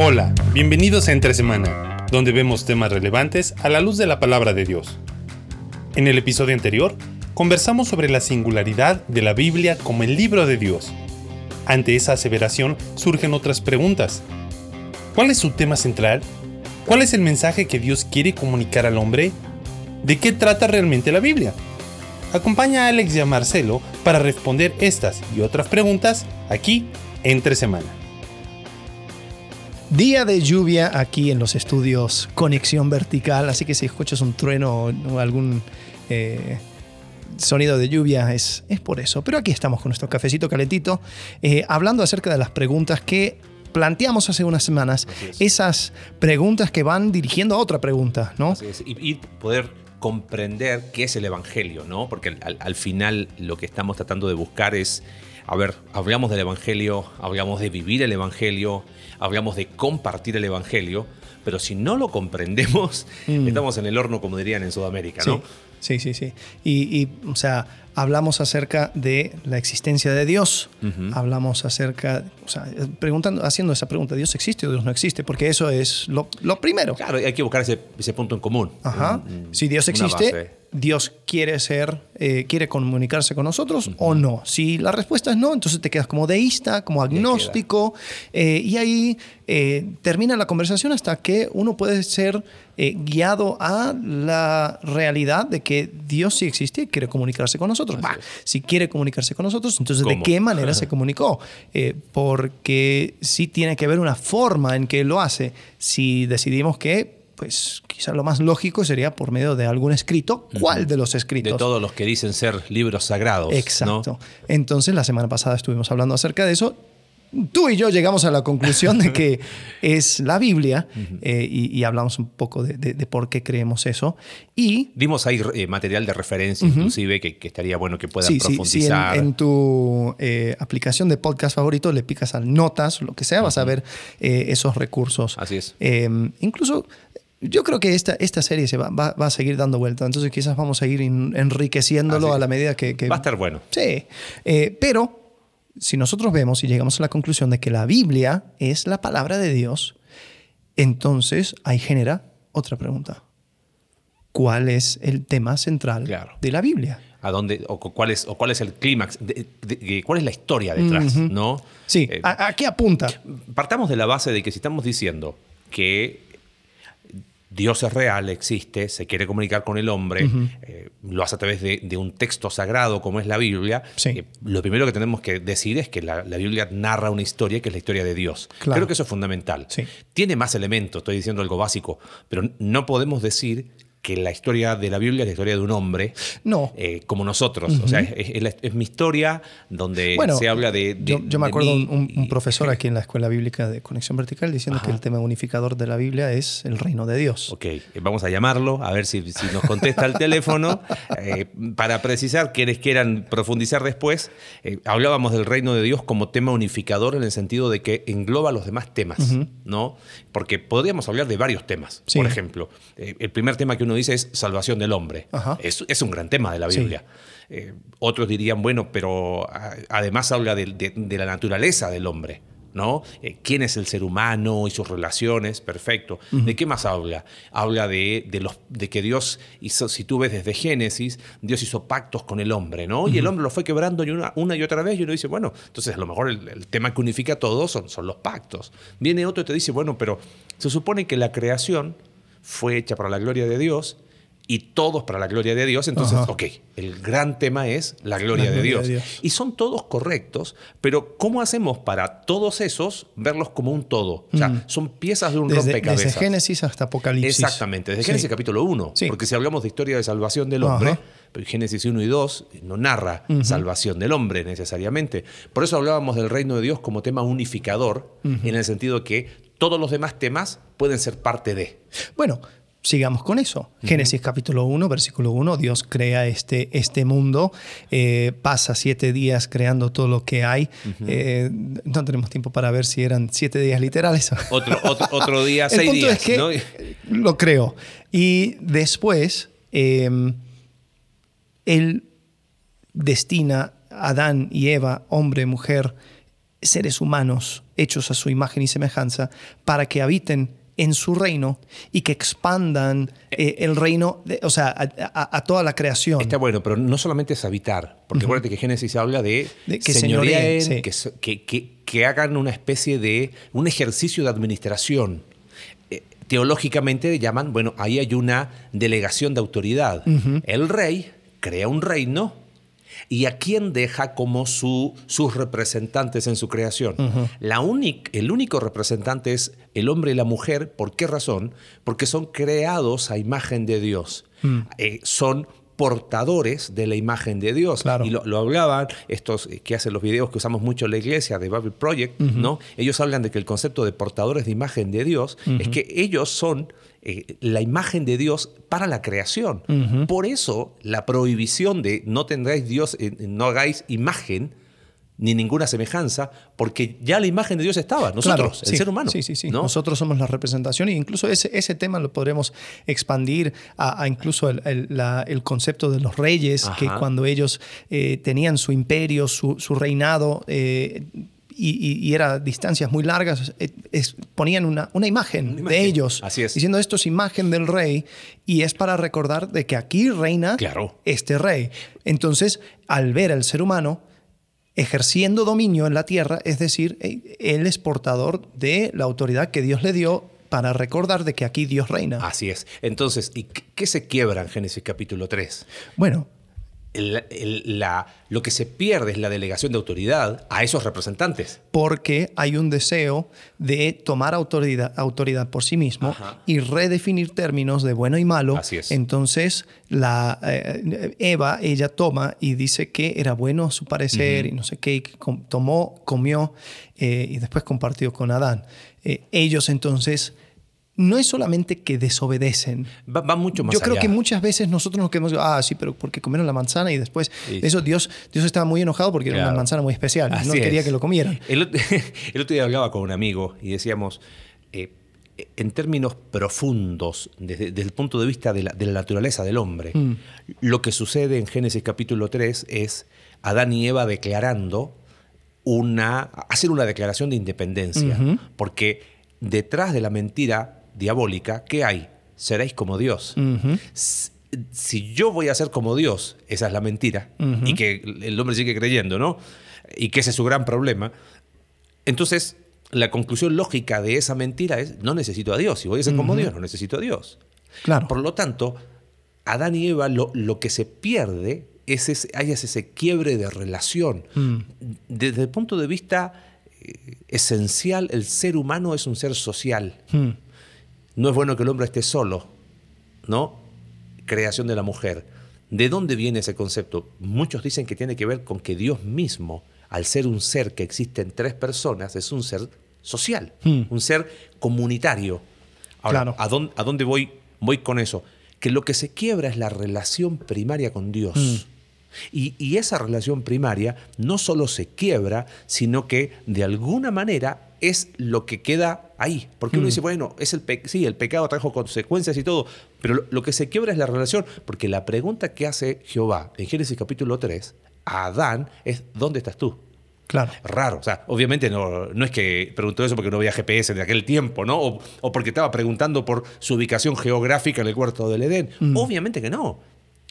Hola, bienvenidos a Entre Semana, donde vemos temas relevantes a la luz de la palabra de Dios. En el episodio anterior, conversamos sobre la singularidad de la Biblia como el libro de Dios. Ante esa aseveración surgen otras preguntas. ¿Cuál es su tema central? ¿Cuál es el mensaje que Dios quiere comunicar al hombre? ¿De qué trata realmente la Biblia? Acompaña a Alex y a Marcelo para responder estas y otras preguntas aquí entre semana. Día de lluvia aquí en los estudios Conexión Vertical, así que si escuchas un trueno o algún eh, sonido de lluvia es, es por eso. Pero aquí estamos con nuestro cafecito calentito, eh, hablando acerca de las preguntas que planteamos hace unas semanas, esas preguntas que van dirigiendo a otra pregunta, ¿no? Así es. Y, y poder comprender qué es el Evangelio, ¿no? Porque al, al final lo que estamos tratando de buscar es, a ver, hablamos del Evangelio, hablamos de vivir el Evangelio, hablamos de compartir el Evangelio, pero si no lo comprendemos, Mm. estamos en el horno, como dirían en Sudamérica, ¿no? Sí, sí, sí. sí. Y, y, o sea, hablamos acerca de la existencia de Dios. Hablamos acerca, o sea, preguntando, haciendo esa pregunta, ¿Dios existe o Dios no existe? Porque eso es lo, lo primero. Claro, hay que buscar ese, ese punto en común. Ajá. Un- Si Dios existe. Dios quiere ser, eh, quiere comunicarse con nosotros o no. Si la respuesta es no, entonces te quedas como deísta, como agnóstico, eh, y ahí eh, termina la conversación hasta que uno puede ser eh, guiado a la realidad de que Dios sí existe y quiere comunicarse con nosotros. Si quiere comunicarse con nosotros, entonces ¿de qué manera se comunicó? Eh, porque sí tiene que haber una forma en que lo hace. Si decidimos que pues quizás lo más lógico sería por medio de algún escrito. ¿Cuál de los escritos? De todos los que dicen ser libros sagrados. ¿no? Exacto. Entonces, la semana pasada estuvimos hablando acerca de eso. Tú y yo llegamos a la conclusión de que es la Biblia eh, y, y hablamos un poco de, de- de por qué creemos eso. Y Dimos ahí eh, material de referencia, inclusive, que, que estaría bueno que puedan sí, sí, sí, en, profundizar. en tu eh, aplicación de podcast favorito le picas a notas, lo que sea, vas a ver esos recursos. Así es. Eh, incluso yo creo que esta, esta serie se va, va- va a seguir dando vuelta, entonces quizás vamos a ir en- enriqueciéndolo a la medida que... que- Va a estar bueno. Sí, Eh, pero si nosotros vemos y llegamos a la conclusión de que la Biblia es la palabra de Dios, entonces ahí genera otra pregunta. ¿Cuál es el tema central Claro. de la Biblia? a dónde o cu- cuál es o cuál es el clímax, cuál es la historia detrás, ¿no? Sí, Eh, ¿a, a qué apunta? partamos de la base de que si estamos diciendo que Dios es real, existe, se quiere comunicar con el hombre, eh, lo hace a través de, de un texto sagrado como es la Biblia, Sí. eh, lo primero que tenemos que decir es que la, la Biblia narra una historia que es la historia de Dios. Claro. Creo que eso es fundamental. Sí. Tiene más elementos, estoy diciendo algo básico, pero no podemos decir que la historia de la Biblia es la historia de un hombre No. eh, como nosotros. O sea, es, es la- es mi historia donde Bueno, se habla de... de- yo, yo me de acuerdo mí un, profesor aquí en la Escuela Bíblica de Conexión Vertical diciendo que el tema unificador de la Biblia es el reino de Dios. Ok, eh, vamos a llamarlo, a ver si, si nos contesta el teléfono. Eh, para precisar, quienes quieran profundizar después, eh, hablábamos del reino de Dios como tema unificador en el sentido de que engloba los demás temas, ¿no? Porque podríamos hablar de varios temas. Sí. Por ejemplo, el primer tema que uno dice es salvación del hombre. Es, es un gran tema de la Sí. Biblia. Eh, otros dirían, bueno, pero a- además habla de, de- de la naturaleza del hombre. ¿No? Eh, ¿Quién es el ser humano y sus relaciones? Perfecto. ¿De qué más habla? Habla de, de los, de que Dios hizo, si tú ves desde Génesis, Dios hizo pactos con el hombre, ¿no? Y el hombre lo fue quebrando y una, una y otra vez y uno dice, bueno, entonces a lo mejor el, el tema que unifica a todos son, son los pactos. Viene otro y te dice, bueno, pero se supone que la creación fue hecha para la gloria de Dios y todos para la gloria de Dios. Entonces, Ajá. ok, el gran tema es la gloria, La de, gloria Dios. de Dios. Y son todos correctos, pero ¿cómo hacemos para todos esos verlos como un todo? O sea, son piezas de un Mm. Desde, rompecabezas. desde Génesis hasta Apocalipsis. Exactamente, desde Sí. Génesis capítulo 1. Sí. Porque si hablamos de historia de salvación del hombre, Ajá. Génesis 1 y 2 no narra salvación del hombre necesariamente. Por eso hablábamos del reino de Dios como tema unificador, en el sentido que todos los demás temas pueden ser parte de. Bueno, sigamos con eso. Génesis capítulo 1, versículo 1, Dios crea este, este mundo, eh, pasa siete días creando todo lo que hay. Eh, no tenemos tiempo para ver si eran siete días literales. Otro, otro, otro día, El seis punto días. es que ¿no? lo creó. Y después, eh, él destina a Adán y Eva, hombre, mujer, seres humanos hechos a su imagen y semejanza para que habiten en su reino y que expandan eh, el reino, de- o sea, a, a- a toda la creación. Está bueno, pero no solamente es habitar, porque acuérdate que Génesis habla de, De que señoreen, sí. que, so- que- que- que hagan una especie de un ejercicio de administración. Eh, teológicamente llaman, bueno, ahí hay una delegación de autoridad. El rey crea un reino y a quién deja como su, sus representantes en su creación. La el único representante es el hombre y la mujer. ¿Por qué razón? Porque son creados a imagen de Dios. Eh, son portadores de la imagen de Dios. Claro. Y lo, lo hablaban estos eh, que hacen los videos que usamos mucho en la iglesia de Bible Project, ¿no? Ellos hablan de que el concepto de portadores de imagen de Dios es que ellos son eh, la imagen de Dios para la creación. Por eso la prohibición de no tendráis Dios, eh, no hagáis imagen ni ninguna semejanza, porque ya la imagen de Dios estaba, nosotros, Claro, el sí, ser humano. Sí, sí, sí. ¿no? Nosotros somos la representación y incluso ese, ese tema lo podremos expandir a, a incluso el, el- la- el concepto de los reyes, que cuando ellos eh, tenían su imperio, su, su reinado, y, y- era distancias muy largas, es- ponían una, una imagen, Una de ellos, así es. diciendo esto es imagen del rey, y es para recordar de que aquí reina Claro. este rey. Entonces, al ver al ser humano, ejerciendo dominio en la tierra, es decir, eh, él es portador de la autoridad que Dios le dio para recordar de que aquí Dios reina. Así es. Entonces, ¿y qué qué se quiebra en Génesis capítulo 3? Bueno, El- el- la- lo que se pierde es la delegación de autoridad a esos representantes. porque hay un deseo de tomar autoridad, autoridad por sí mismo Ajá. y redefinir términos de bueno y malo. Así es. Entonces, la, eh, Eva, ella toma y dice que era bueno a su parecer y no sé qué, y que com- tomó, comió eh, y después compartió con Adán. Eh, ellos entonces... No es solamente que desobedecen, Va, va mucho más Yo creo que muchas veces nosotros nos quedamos, ah, sí, pero porque comieron la manzana y después Sí. eso Dios, Dios estaba muy enojado porque era una manzana muy especial, no quería que lo comieran. El, ot- el otro día hablaba con un amigo y decíamos, eh, en términos profundos, desde, desde el punto de vista de la, de la naturaleza del hombre, Mm. lo que sucede en Génesis capítulo 3 es Adán y Eva declarando una, hacer una declaración de independencia, porque detrás de la mentira diabólica, ¿qué hay? Seréis como Dios. Si yo voy a ser como Dios, esa es la mentira, y que el hombre sigue creyendo, ¿no? Y que ese es su gran problema. Entonces, la conclusión lógica de esa mentira es, no necesito a Dios. Si voy a ser como Dios, no necesito a Dios. Claro. Por lo tanto, Adán y Eva, lo, lo que se pierde es ese, hay ese quiebre de relación. Mm. Desde el punto de vista eh, esencial, el ser humano es un ser social. Hmm. No es bueno que el hombre esté solo, ¿no? Creación de la mujer. ¿De dónde viene ese concepto? Muchos dicen que tiene que ver con que Dios mismo, al ser un ser que existe en tres personas, es un ser social, Hmm. un ser comunitario. Ahora, Claro. ¿a dónde, a dónde voy, voy con eso? Que lo que se quiebra es la relación primaria con Dios. Hmm. Y, y esa relación primaria no solo se quiebra, sino que de alguna manera es lo que queda ahí. Porque uno Mm. dice, bueno, es el sí, el pecado trajo consecuencias y todo, pero lo, lo que se quiebra es la relación. Porque la pregunta que hace Jehová en Génesis capítulo 3 a Adán es, ¿dónde estás tú? Claro. Raro, o sea, obviamente no, no es que preguntó eso porque no había GPS en aquel tiempo, ¿no? O, o porque estaba preguntando por su ubicación geográfica en el huerto del Edén. Mm. Obviamente que no.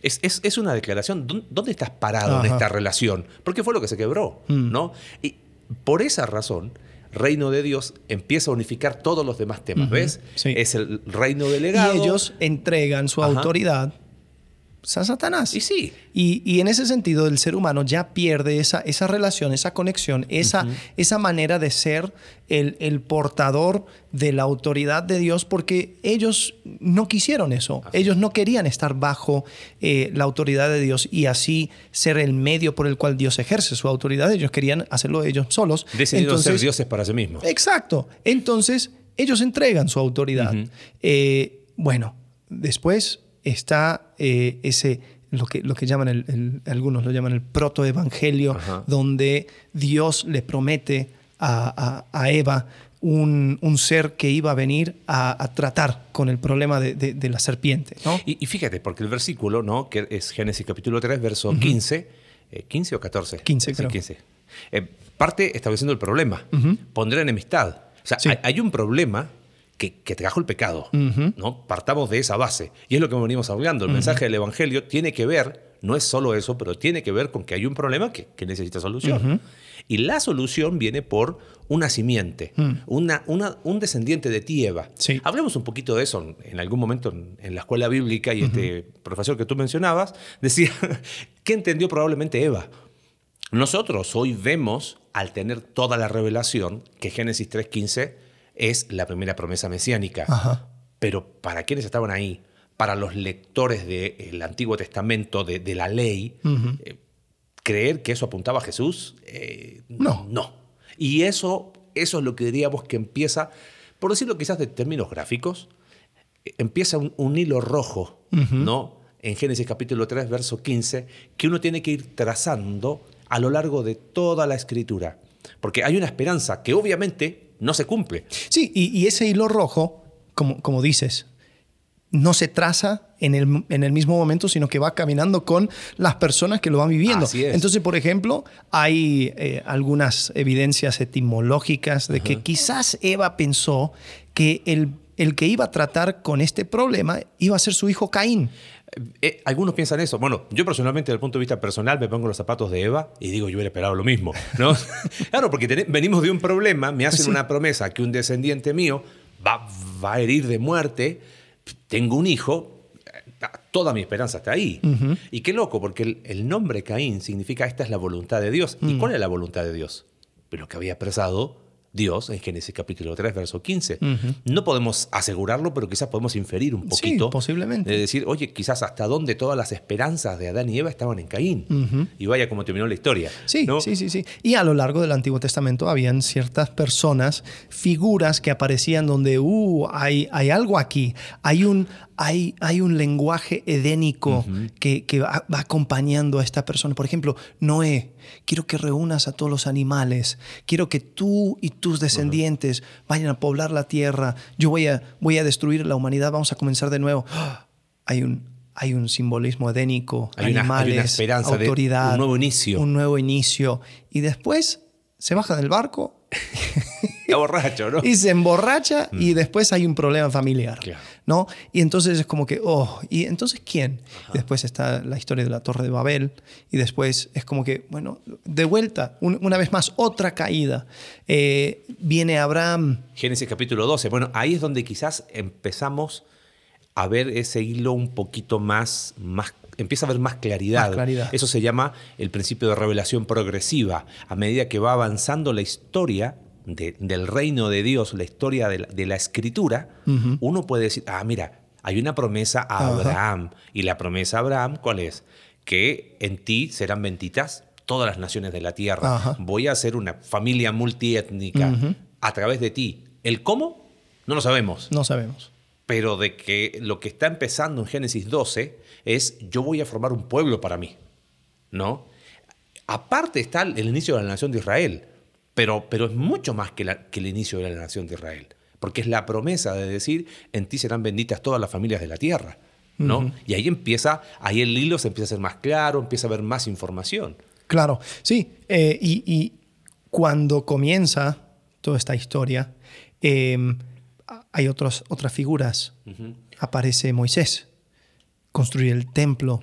Es, es- es una declaración. ¿Dó- ¿Dónde estás parado en esta relación? Porque fue lo que se quebró, Mm. ¿no? Y por esa razón, Reino de Dios empieza a unificar todos los demás temas, ¿ves? sí. Es el reino delegado. Y ellos entregan su Ajá. autoridad a Satanás. Y sí. Y, y en ese sentido, el ser humano ya pierde esa, esa relación, esa conexión, esa, esa manera de ser el, el portador de la autoridad de Dios, porque ellos no quisieron eso. Ellos no querían estar bajo eh, la autoridad de Dios y así ser el medio por el cual Dios ejerce su autoridad. Ellos querían hacerlo ellos solos. Decidieron ser dioses para sí mismos. Exacto. Entonces, ellos entregan su autoridad. Eh, bueno, después está eh, ese, lo que, lo que llaman, el, el- algunos lo llaman el protoevangelio, donde Dios le promete a, a- a Eva un, un ser que iba a venir a, a tratar con el problema de, de- de la serpiente. ¿no? Y, y fíjate, porque el versículo, ¿no? Que es Génesis capítulo 3, verso 15, eh, 15 o 14. 15 Sí, creo. 15. Eh, parte estableciendo el problema. Pondré enemistad. O sea, Sí. hay, hay un problema que, que trajo el pecado. ¿no? Partamos de esa base. Y es lo que venimos hablando. El mensaje del Evangelio tiene que ver, no es solo eso, pero tiene que ver con que hay un problema que, que necesita solución. Y la solución viene por una simiente, una, una- un descendiente de ti, Eva. Sí. Hablemos un poquito de eso en, algún momento en, en la escuela bíblica y este profesor que tú mencionabas decía, ¿qué entendió probablemente Eva? Nosotros hoy vemos, al tener toda la revelación, que Génesis 3.15 es la primera promesa mesiánica. Ajá. Pero ¿para quiénes estaban ahí? Para los lectores del Antiguo Testamento, de, de la ley, eh, creer que eso apuntaba a Jesús, eh, No. No. Y eso, eso es lo que diríamos que empieza, por decirlo quizás de términos gráficos, eh, empieza un, un hilo rojo, ¿no? En Génesis capítulo 3, verso 15, que uno tiene que ir trazando a lo largo de toda la escritura. Porque hay una esperanza que obviamente no se cumple. Sí, y, y ese hilo rojo, como, como dices, no se traza en el, en el mismo momento, sino que va caminando con las personas que lo van viviendo. Así es. Entonces, por ejemplo, hay eh, algunas evidencias etimológicas de que quizás Eva pensó que el, el que iba a tratar con este problema iba a ser su hijo Caín. Eh, algunos piensan eso. Bueno, yo personalmente, desde el punto de vista personal, me pongo los zapatos de Eva y digo, yo hubiera esperado lo mismo. ¿no? claro, porque ten- venimos de un problema, me hacen Sí. una promesa que un descendiente mío va, va a herir de muerte, tengo un hijo, eh, toda mi esperanza está ahí. Y qué loco, porque el, el nombre Caín significa esta es la voluntad de Dios. ¿Y cuál es la voluntad de Dios? Pero que había expresado Dios en Génesis capítulo 3, verso 15. No podemos asegurarlo, pero quizás podemos inferir un Sí, poquito. posiblemente. De decir, oye, quizás hasta dónde todas las esperanzas de Adán y Eva estaban en Caín. Y vaya como terminó la historia. Sí, ¿no? sí, sí, sí. Y a lo largo del Antiguo Testamento habían ciertas personas, figuras que aparecían donde, uh, hay, hay algo aquí, hay un, hay, hay un lenguaje edénico que, que va, va acompañando a esta persona. Por ejemplo, Noé, quiero que reúnas a todos los animales, quiero que tú y tus descendientes vayan a poblar la tierra, yo voy a, voy a destruir la humanidad, vamos a comenzar de nuevo. ¡Ah! Hay un, hay un simbolismo edénico, Hay una- hay una animales, esperanza de autoridad, un nuevo inicio. un nuevo inicio. Y después se baja del barco Está borracho, ¿no? y se emborracha y después hay un problema familiar. Claro. ¿no? Y entonces es como que, oh, ¿y entonces quién? Y después está la historia de la Torre de Babel y después es como que, bueno, de vuelta, un- una vez más, otra caída. Eh, viene Abraham. Génesis capítulo 12. Bueno, ahí es donde quizás empezamos a ver ese hilo un poquito más, más empieza a haber más claridad. Más claridad. Eso se llama el principio de revelación progresiva. A medida que va avanzando la historia de- del reino de Dios, la historia de la, de la escritura, uno puede decir, ah, mira, hay una promesa a. Abraham. Y la promesa a Abraham, ¿cuál es? Que en ti serán benditas todas las naciones de la tierra. Voy a hacer una familia multiétnica a través de ti. ¿El cómo? No lo sabemos. No sabemos. Pero de que lo que está empezando en Génesis 12 es yo voy a formar un pueblo para mí. ¿No? Aparte está el inicio de la nación de Israel. Pero, pero es mucho más que, la- que el inicio de la nación de Israel. Porque es la promesa de decir, en ti serán benditas todas las familias de la tierra. ¿no? Y ahí empieza, ahí el hilo se empieza a hacer más claro, empieza a haber más información. Claro, sí. eh, y, y cuando comienza toda esta historia, eh, hay otros, otras figuras. Aparece Moisés, construye el templo.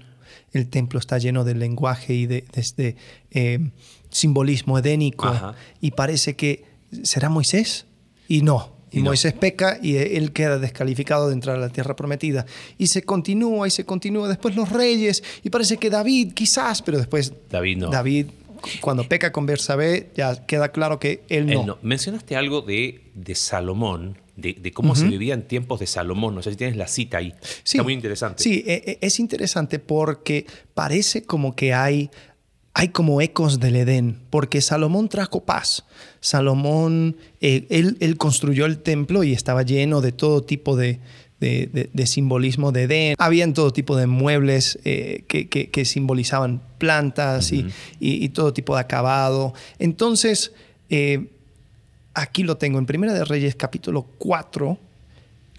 El templo está lleno de lenguaje y de, de este, eh, simbolismo edénico. Ajá. Y parece que será Moisés. Y no. Y, Y no. Moisés peca y él queda descalificado de entrar a la tierra prometida. Y se continúa y se continúa. Después los reyes. Y parece que David, quizás, pero después David no. David, cuando peca con Bersabé, ya queda claro que él no. Él no. Mencionaste algo de, de Salomón, de, de cómo se vivía en tiempos de Salomón. No sé si tienes la cita ahí. Sí, Está muy interesante. Sí, e- e- es interesante porque parece como que hay, hay como ecos del Edén, porque Salomón trajo paz. Salomón, eh, él, él construyó el templo y estaba lleno de todo tipo de, de- de- de simbolismo de Edén. Habían todo tipo de muebles eh, que, que- que simbolizaban plantas y- y, y todo tipo de acabado. Entonces, eh, aquí lo tengo en Primera de Reyes capítulo 4,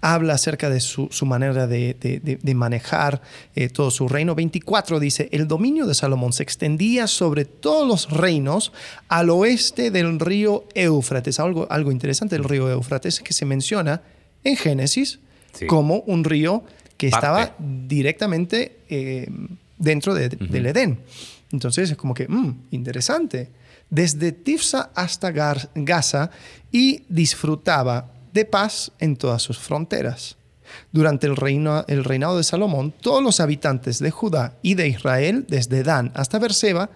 habla acerca de su, su manera de, de- de manejar eh, todo su reino. 24 dice, el dominio de Salomón se extendía sobre todos los reinos al oeste del río Éufrates. Algo, algo interesante del río Éufrates que se menciona en Génesis Sí. como un río que Parte. estaba directamente eh, dentro de- del Edén. Entonces es como que, mm, interesante. Desde Tifsa hasta Gaza y disfrutaba de paz en todas sus fronteras. Durante el, reino, el reinado de Salomón, todos los habitantes de Judá y de Israel, desde Dan hasta Berseba,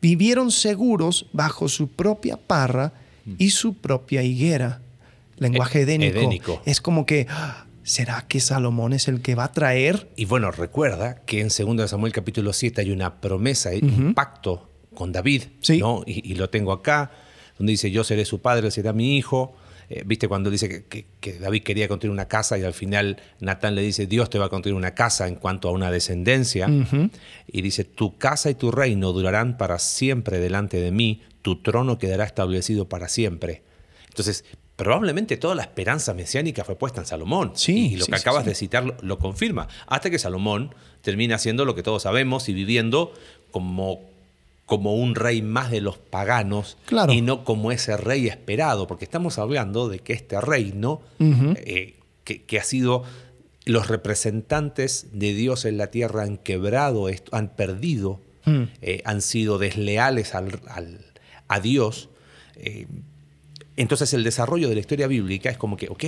vivieron seguros bajo su propia parra y su propia higuera. Lenguaje E- edénico. edénico. Es como que, ah, ¿será que Salomón es el que va a traer? Y bueno, recuerda que en 2 Samuel capítulo 7 hay una promesa, hay un pacto con David, Sí. ¿no? Y, y lo tengo acá, donde dice, yo seré su padre, será mi hijo. Eh, ¿Viste cuando dice que, que- que David quería construir una casa y al final Natán le dice, Dios te va a construir una casa en cuanto a una descendencia? Y dice, tu casa y tu reino durarán para siempre delante de mí, tu trono quedará establecido para siempre. Entonces, probablemente toda la esperanza mesiánica fue puesta en Salomón. Sí, y lo sí, que sí, acabas sí. de citar lo, lo confirma. Hasta que Salomón termina haciendo lo que todos sabemos y viviendo como, como un rey más de los paganos Claro. y no como ese rey esperado, porque estamos hablando de que este reino, eh, que, que ha sido los representantes de Dios en la tierra han quebrado esto, han perdido, Mm. eh, han sido desleales al- al- a Dios. eh, entonces el desarrollo de la historia bíblica es como que, ok,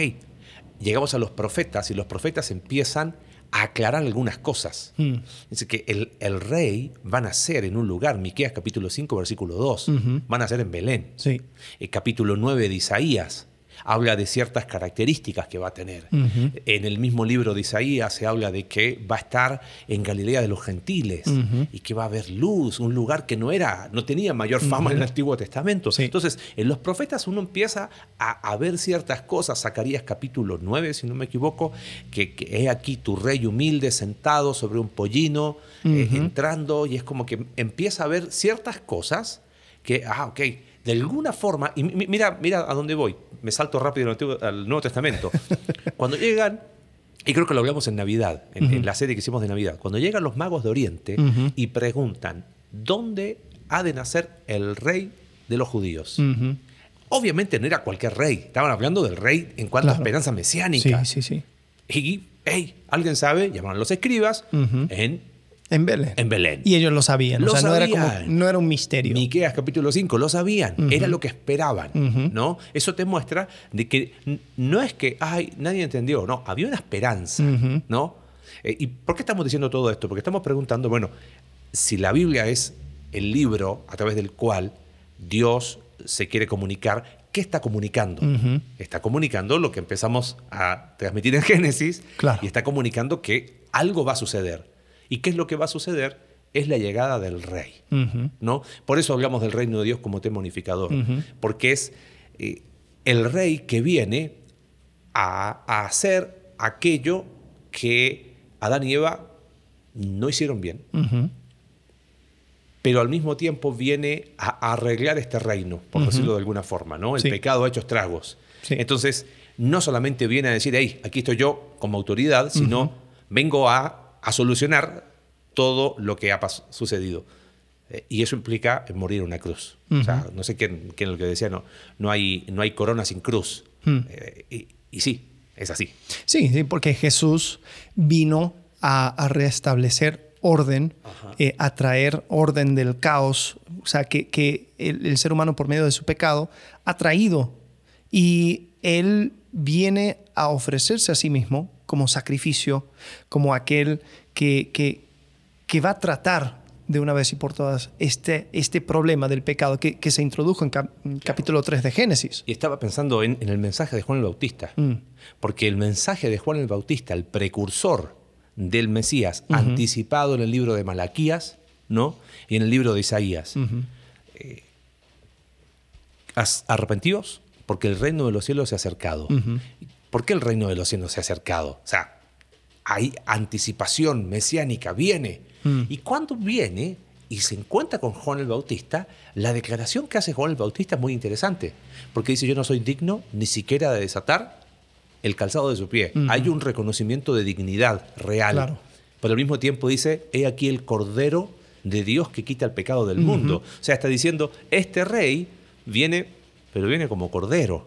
llegamos a los profetas y los profetas empiezan a aclarar algunas cosas. Mm. Dice que el, el rey va a nacer en un lugar, Miqueas capítulo 5, versículo 2, Ujú. va a nacer en Belén. Sí. El capítulo 9 de Isaías habla de ciertas características que va a tener. En el mismo libro de Isaías se habla de que va a estar en Galilea de los gentiles y que va a haber luz, un lugar que no era, no tenía mayor fama en el Antiguo Testamento. Sí. Entonces, en los profetas uno empieza a, a ver ciertas cosas. Zacarías capítulo 9, si no me equivoco, que, que he aquí tu rey humilde sentado sobre un pollino, eh, entrando, y es como que empieza a ver ciertas cosas que, ah, ok, de alguna forma, y mi- mira, mira a dónde voy, me salto rápido al Nuevo Testamento. Cuando llegan, y creo que lo hablamos en Navidad, en, la serie que hicimos de Navidad, cuando llegan los magos de Oriente y preguntan, ¿dónde ha de nacer el rey de los judíos? Obviamente no era cualquier rey, estaban hablando del rey en cuanto a Claro. esperanza Sí, mesiánica. sí, sí. Y, hey, ¿alguien sabe? Llamaron a los escribas en, En Belén. en Belén. Y ellos lo sabían. Lo o sea, no era, como, sabían. no era un misterio. Miqueas capítulo 5, lo sabían, era lo que esperaban. ¿no? Eso te muestra de que no es que, ay, nadie entendió, no, había una esperanza. ¿no? Eh, ¿Y por qué estamos diciendo todo esto? Porque estamos preguntando, bueno, si la Biblia es el libro a través del cual Dios se quiere comunicar, ¿qué está comunicando? Está comunicando lo que empezamos a transmitir en Génesis Claro. y está comunicando que algo va a suceder. ¿Y qué es lo que va a suceder? Es la llegada del rey. ¿no? Por eso hablamos del reino de Dios como tema unificador, porque es eh, el rey que viene a, a hacer aquello que Adán y Eva no hicieron bien, pero al mismo tiempo viene a, a arreglar este reino, por decirlo de alguna forma, ¿no? El Sí. pecado ha hecho estragos. Sí. Entonces, no solamente viene a decir, hey, aquí estoy yo como autoridad, sino vengo a, a solucionar todo lo que ha sucedido. Eh, y eso implica morir una cruz. O sea, no sé quién, quién lo que decía, no, no, hay, no hay corona sin cruz. Mm. Eh, y, y sí, es así. Sí, sí, porque Jesús vino a, a restablecer orden, eh, a traer orden del caos, o sea, que, que el, el ser humano por medio de su pecado ha traído y Él viene a ofrecerse a sí mismo como sacrificio, como aquel que, que, que va a tratar de una vez y por todas este, este problema del pecado que, que se introdujo en, cap- en capítulo 3 de Génesis. Y estaba pensando en, en el mensaje de Juan el Bautista. Mm. Porque el mensaje de Juan el Bautista, el precursor del Mesías, anticipado en el libro de Malaquías, ¿no? Y en el libro de Isaías. Ujú. As- Arrepentíos, porque el reino de los cielos se ha acercado. ¿Por qué el reino de los cielos se ha acercado? O sea, hay anticipación mesiánica, viene. Mm. Y cuando viene y se encuentra con Juan el Bautista, la declaración que hace Juan el Bautista es muy interesante, porque dice, yo no soy digno ni siquiera de desatar el calzado de su pie. Hay un reconocimiento de dignidad real. Claro. Pero al mismo tiempo dice, he aquí el Cordero de Dios que quita el pecado del mundo. O sea, está diciendo, este rey viene, pero viene como Cordero.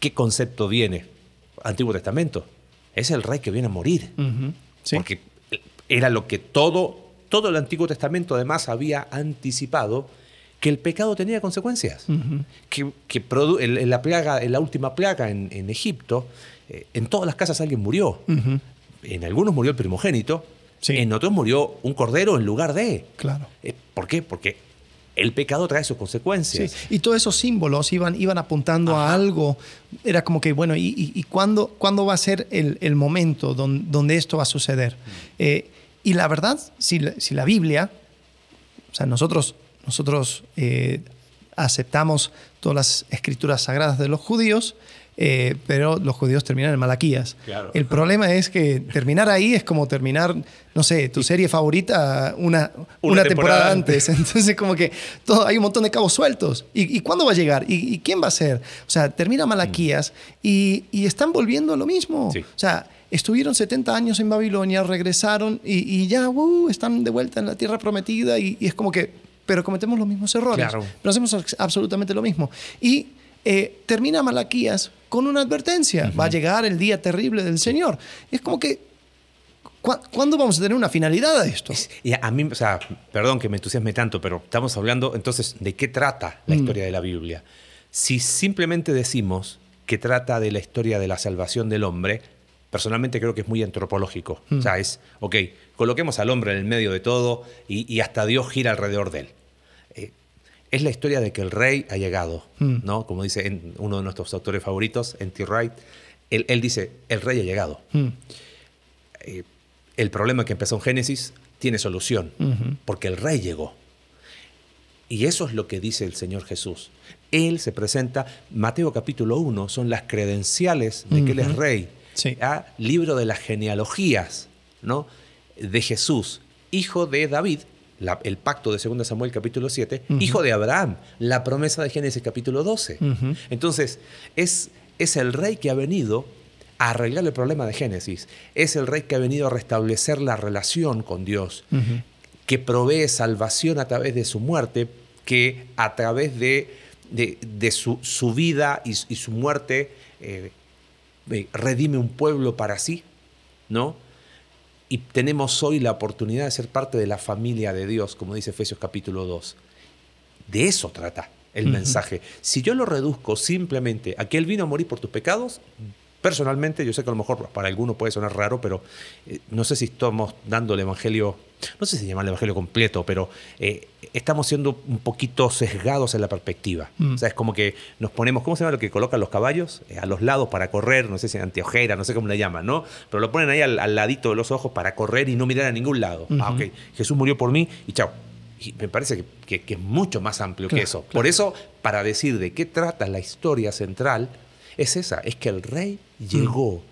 ¿Qué concepto viene? Antiguo Testamento. Es el rey que viene a morir. Sí. Porque era lo que todo, todo el Antiguo Testamento además había anticipado que el pecado tenía consecuencias. Que, que en, la plaga, en la última plaga en, en Egipto, eh, en todas las casas alguien murió. En algunos murió el primogénito, Sí. en otros murió un cordero en lugar de. Claro. Eh, ¿Por qué? Porque el pecado trae sus Sí, consecuencias. y todos esos símbolos iban, iban apuntando a algo. Era como que, bueno, ¿y, y- y cuándo, cuándo va a ser el, el momento don- donde esto va a suceder? Eh, y la verdad, si la, si la Biblia, o sea, nosotros, nosotros eh, aceptamos todas las escrituras sagradas de los judíos, eh, pero los judíos terminan en Malaquías. Claro. El problema es que terminar ahí es como terminar, no sé, tu serie favorita una, una, temporada, temporada antes. Entonces, como que todo, hay un montón de cabos sueltos. ¿Y, y cuándo va a llegar? ¿Y, y quién va a ser? O sea, termina Malaquías y, y están volviendo a lo mismo. Sí. O sea, estuvieron 70 años en Babilonia, regresaron y, y ya uh, están de vuelta en la tierra prometida y, y es como que, pero cometemos los mismos errores. Claro. Pero hacemos absolutamente lo mismo. Y eh, termina Malaquías con una advertencia. Va a llegar el día terrible del Señor. Es como que, ¿cu- ¿cuándo vamos a tener una finalidad a esto? Y a mí, o sea, perdón que me entusiasme tanto, pero estamos hablando entonces de qué trata la historia de la Biblia. Si simplemente decimos que trata de la historia de la salvación del hombre, personalmente creo que es muy antropológico. O sea, es, ok, coloquemos al hombre en el medio de todo y, y hasta Dios gira alrededor de él. Es la historia de que el rey ha llegado, ¿no? Como dice en- uno de nuestros autores favoritos, N.T. Wright, él, él dice, el rey ha llegado. Mm. Eh, el problema que empezó en Génesis tiene solución, porque el rey llegó. Y eso es lo que dice el Señor Jesús. Él se presenta, Mateo capítulo 1, son las credenciales de que Él es rey. Sí. Libro de las genealogías ¿no? de Jesús, hijo de David, la- el pacto de 2 Samuel capítulo 7, hijo de Abraham, la promesa de Génesis capítulo 12. Ujú. Entonces, es, es el rey que ha venido a arreglar el problema de Génesis. Es el rey que ha venido a restablecer la relación con Dios, que provee salvación a través de su muerte, que a través de, de- de su, su vida y, y su muerte eh, eh, redime un pueblo para sí, ¿no? Y tenemos hoy la oportunidad de ser parte de la familia de Dios, como dice Efesios capítulo 2. De eso trata el mensaje. Si yo lo reduzco simplemente a que Él vino a morir por tus pecados, personalmente, yo sé que a lo mejor para alguno puede sonar raro, pero eh, no sé si estamos dando el Evangelio, no sé si llama el Evangelio completo, pero eh, estamos siendo un poquito sesgados en la perspectiva. Mm. O sea, es como que nos ponemos, ¿cómo se llama lo que colocan los caballos? Eh, a los lados para correr, no sé si anteojera, no sé cómo le llaman, ¿no? Pero lo ponen ahí al, al ladito de los ojos para correr y no mirar a ningún lado. Ah, ok, Jesús murió por mí y chao. Y me parece que, que- que es mucho más amplio Claro, que eso. Por eso, para decir de qué trata la historia central, es esa, es que el rey llegó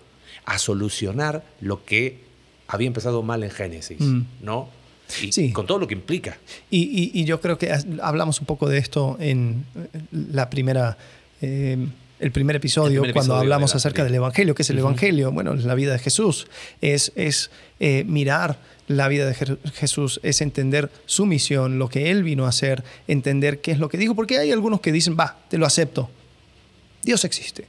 a solucionar lo que había empezado mal en Génesis, Mm. ¿no? Y Sí. con todo lo que implica. Y, y- y yo creo que hablamos un poco de esto en la primera, eh, el primer episodio, El primer cuando episodio hablamos de acerca de- del Evangelio, que es el Evangelio, bueno, es la vida de Jesús. Es, es eh, mirar la vida de Jesús, es entender su misión, lo que Él vino a hacer, entender qué es lo que dijo, porque hay algunos que dicen, va, te lo acepto. Dios existe.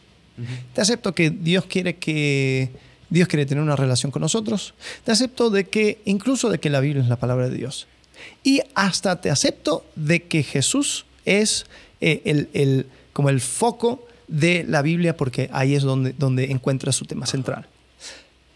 Te acepto que Dios quiere que Dios quiere tener una relación con nosotros. Te acepto de que incluso de que la Biblia es la palabra de Dios. Y hasta te acepto de que Jesús es eh, el, el- como el foco de la Biblia porque ahí es donde, donde encuentra su tema central.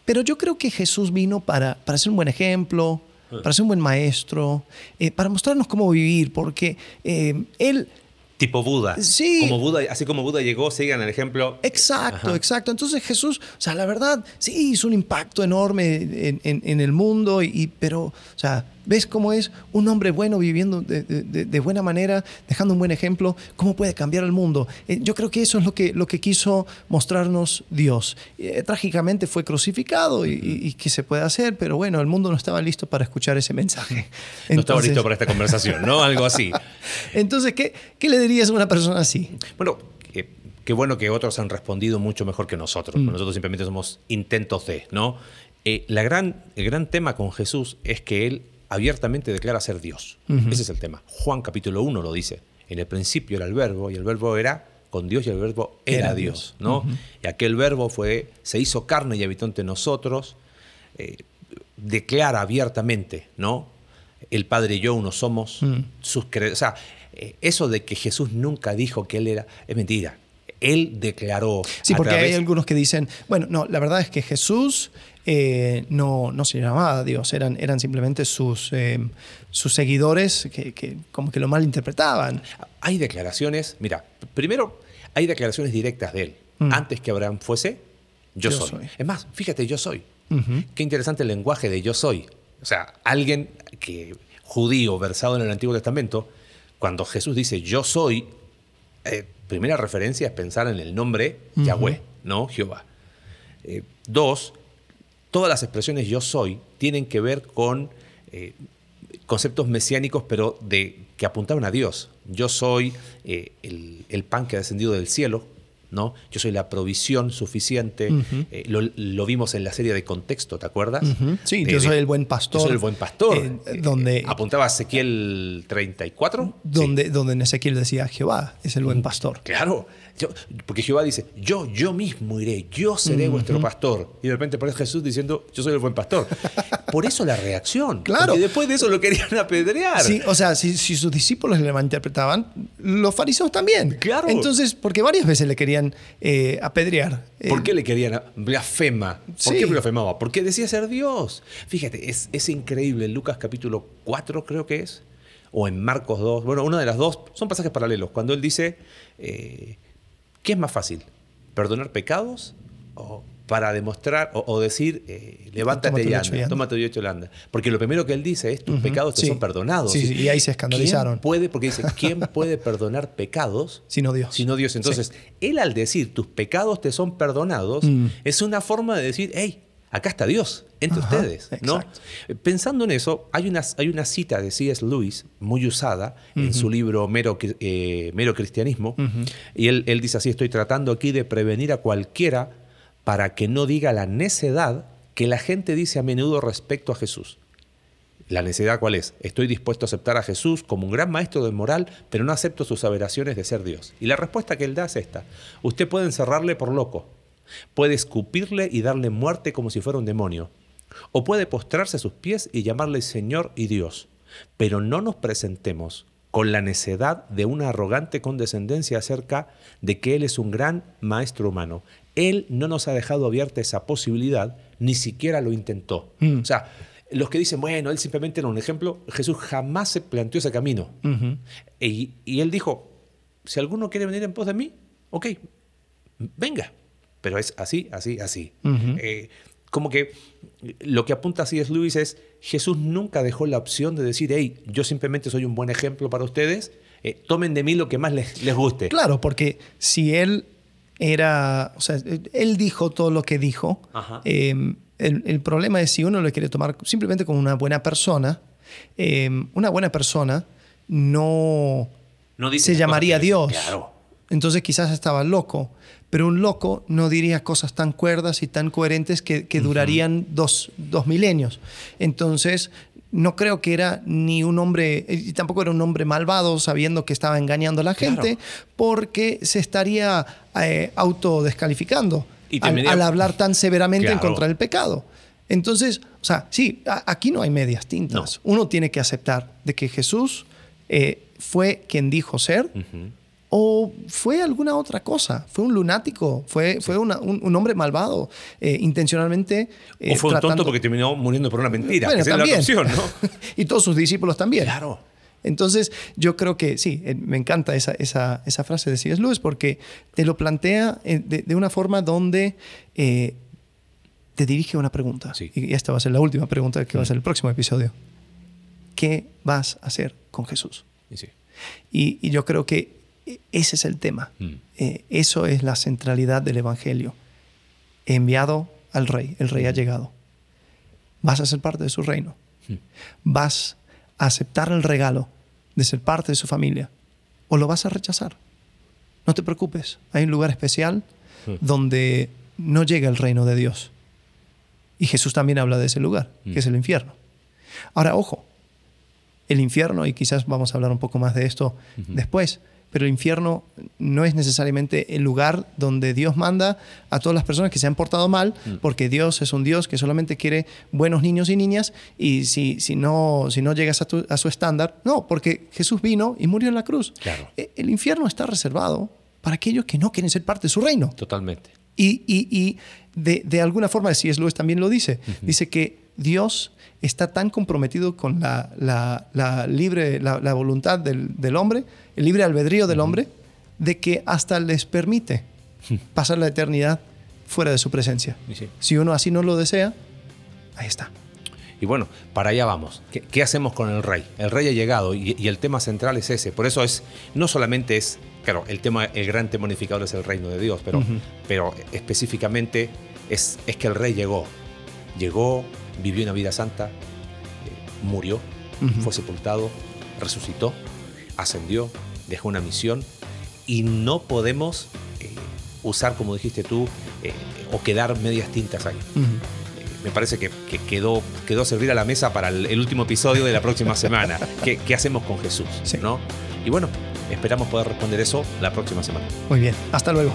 Pero yo creo que Jesús vino para, para ser un buen ejemplo, para ser un buen maestro, eh, para mostrarnos cómo vivir, porque eh, Él Tipo Buda. Sí. Como Buda, así como Buda llegó, sigan el ejemplo. Exacto, Ajá. exacto. Entonces Jesús, o sea, la verdad, sí, hizo un impacto enorme en, en- en el mundo, y, y- pero, o sea, ves cómo es un hombre bueno viviendo de, de- buena manera, dejando un buen ejemplo, cómo puede cambiar el mundo. Eh, yo creo que eso es lo que, lo que quiso mostrarnos Dios. Eh, trágicamente fue crucificado y, y- y qué se puede hacer, pero bueno, el mundo no estaba listo para escuchar ese mensaje. No estaba listo para esta conversación, ¿no? Algo así. Entonces, ¿qué, ¿qué le dirías a una persona así? Bueno, eh, qué bueno que otros han respondido mucho mejor que nosotros. Mm. Nosotros simplemente somos intentos de, ¿no? La gran, el gran tema con Jesús es que él abiertamente declara ser Dios. Ese es el tema. Juan capítulo 1 lo dice. En el principio era el verbo y el verbo era con Dios y el verbo era, Era Dios, Dios. ¿no? Y aquel verbo fue, se hizo carne y habitó entre nosotros, eh, declara abiertamente, ¿no? El Padre y yo uno somos Mm. sus cre- O sea, eh, eso de que Jesús nunca dijo que Él era, es mentira. Él declaró. Sí, porque hay algunos que dicen, bueno, no, la verdad es que Jesús eh, no, no se llamaba Dios, eran, eran simplemente sus, eh, sus seguidores que, que como que lo malinterpretaban. Hay declaraciones, mira, primero hay declaraciones directas de Él. Mm. Antes que Abraham fuese, yo, Yo soy. soy. Es más, fíjate, yo soy. Qué interesante el lenguaje de yo soy. O sea, alguien que judío versado en el Antiguo Testamento, cuando Jesús dice yo soy, eh, primera referencia es pensar en el nombre Yahweh, ¿no? Jehová. Eh, dos, todas las expresiones yo soy tienen que ver con eh, conceptos mesiánicos, pero de, que apuntaban a Dios. Yo soy eh, el, el pan que ha descendido del cielo, ¿no? Yo soy la provisión suficiente. Eh, lo, lo vimos en la serie de Contexto, ¿te acuerdas? Sí, De- yo soy el buen pastor. Yo soy el buen pastor. Eh, Eh, donde- apuntaba a Ezequiel 34. Donde, donde en Ezequiel decía Jehová es el buen pastor. Claro, porque Jehová dice, yo, yo mismo iré, yo seré vuestro pastor. Y de repente aparece Jesús diciendo, yo soy el buen pastor. Por eso la reacción. Claro. Porque después de eso lo querían apedrear. Sí, o sea, si, si sus discípulos le malinterpretaban, los fariseos también. Claro. Entonces, porque varias veces le querían eh, apedrear. ¿Por Eh, qué le querían? Blasfema. ¿Por Sí. qué blasfemaba? Porque decía ser Dios. Fíjate, es, es increíble. En Lucas capítulo 4 creo que es, o en Marcos 2, bueno, una de las dos, son pasajes paralelos. Cuando él dice, eh, ¿qué es más fácil? ¿Perdonar pecados o para demostrar o, o decir, eh, levántate y anda, lecho y anda? Porque lo primero que él dice es, tus pecados te sí. son perdonados. Sí, sí, y ahí se escandalizaron. ¿Quién puede, porque dice, ¿quién puede perdonar pecados Sino Dios. sino Dios. Entonces, él al decir tus pecados te son perdonados, Mm. es una forma de decir, hey, acá está Dios, entre Ajá, ustedes. ¿no? exacto. Pensando en eso, hay una, hay una cita de C.S. Lewis muy usada en su libro Mero, eh, Mero Cristianismo, y él, él dice así, estoy tratando aquí de prevenir a cualquiera para que no diga la necedad que la gente dice a menudo respecto a Jesús. ¿La necedad cuál es? Estoy dispuesto a aceptar a Jesús como un gran maestro de moral, pero no acepto sus aberraciones de ser Dios. Y la respuesta que él da es esta. Usted puede encerrarle por loco, puede escupirle y darle muerte como si fuera un demonio, o puede postrarse a sus pies y llamarle Señor y Dios. Pero no nos presentemos con la necedad de una arrogante condescendencia acerca de que Él es un gran maestro humano. Él no nos ha dejado abierta esa posibilidad, ni siquiera lo intentó. Mm. O sea, los que dicen, bueno, Él simplemente era un ejemplo, Jesús jamás se planteó ese camino. Y, y Él dijo, si alguno quiere venir en pos de mí, ok, venga. Pero es así, así, así. Eh, como que lo que apunta así es Luis es, Jesús nunca dejó la opción de decir, hey, yo simplemente soy un buen ejemplo para ustedes, eh, tomen de mí lo que más les, les guste. Claro, porque si él era, o sea, él dijo todo lo que dijo, eh, el, el problema es si uno lo quiere tomar simplemente como una buena persona, eh, una buena persona no No dice se llamaría Dios. Claro. Entonces quizás estaba loco, pero un loco no diría cosas tan cuerdas y tan coherentes que, que durarían dos, dos milenios. Entonces, no creo que era ni un hombre, y tampoco era un hombre malvado sabiendo que estaba engañando a la gente, porque se estaría eh, autodescalificando Y al, hablar tan severamente en contra del pecado. Entonces, o sea, sí, a- aquí no hay medias tintas. Uno tiene que aceptar de que Jesús eh, fue quien dijo ser. O fue alguna otra cosa. Fue un lunático, fue, fue una- un, un hombre malvado, eh, intencionalmente. eh, o fue un tonto porque terminó muriendo por una mentira. Bueno, que es la opción, ¿no? y todos sus discípulos también. Claro. Entonces, yo creo que sí, eh, me encanta esa, esa, esa frase de C.S. Lewis porque te lo plantea de, de una forma donde eh, te dirige una pregunta. Sí. Y esta va a ser la última pregunta que va a ser el próximo episodio. ¿Qué vas a hacer con Jesús? Y sí. Y, y yo creo que ese es el tema. Mm. Eh, eso es la centralidad del Evangelio. He enviado al rey, el rey ha llegado. Vas a ser parte de su reino. Mm. Vas a aceptar el regalo de ser parte de su familia o lo vas a rechazar. no te preocupes, hay un lugar especial donde no llega el reino de Dios. Y Jesús también habla de ese lugar, que es el infierno. Ahora, ojo, el infierno, y quizás vamos a hablar un poco más de esto después, pero el infierno no es necesariamente el lugar donde Dios manda a todas las personas que se han portado mal, porque Dios es un Dios que solamente quiere buenos niños y niñas, y si, si, no, si no llegas a, a su estándar, no, porque Jesús vino y murió en la cruz. Claro. E, el infierno está reservado para aquellos que no quieren ser parte de su reino. Totalmente. Y, y, y de, de, alguna forma, C.S. Lewis también lo dice, uh -huh. dice que Dios está tan comprometido con la, la, la libre, la, la, voluntad del, del, hombre, el libre albedrío del hombre, de que hasta les permite pasar la eternidad fuera de su presencia. Sí. Si uno así no lo desea, ahí está. Y bueno, para allá vamos. ¿Qué, ¿Qué, hacemos con el rey? El rey ha llegado y, y, el tema central es ese. Por eso es, no solamente es, claro, el tema, el gran tema unificador es el reino de Dios, pero, uh -huh. pero específicamente es, es que el rey llegó. Llegó, vivió una vida santa, eh, murió, uh -huh. fue sepultado, resucitó, ascendió, dejó una misión y no podemos eh, usar, como dijiste tú, eh, o quedar medias tintas ahí. Uh -huh me parece que, que, quedó, quedó a servir a la mesa para el, el último episodio de la próxima semana. ¿Qué, ¿Qué, hacemos con Jesús? Sí. ¿no? Y bueno, esperamos poder responder eso la próxima semana. Muy bien, hasta luego.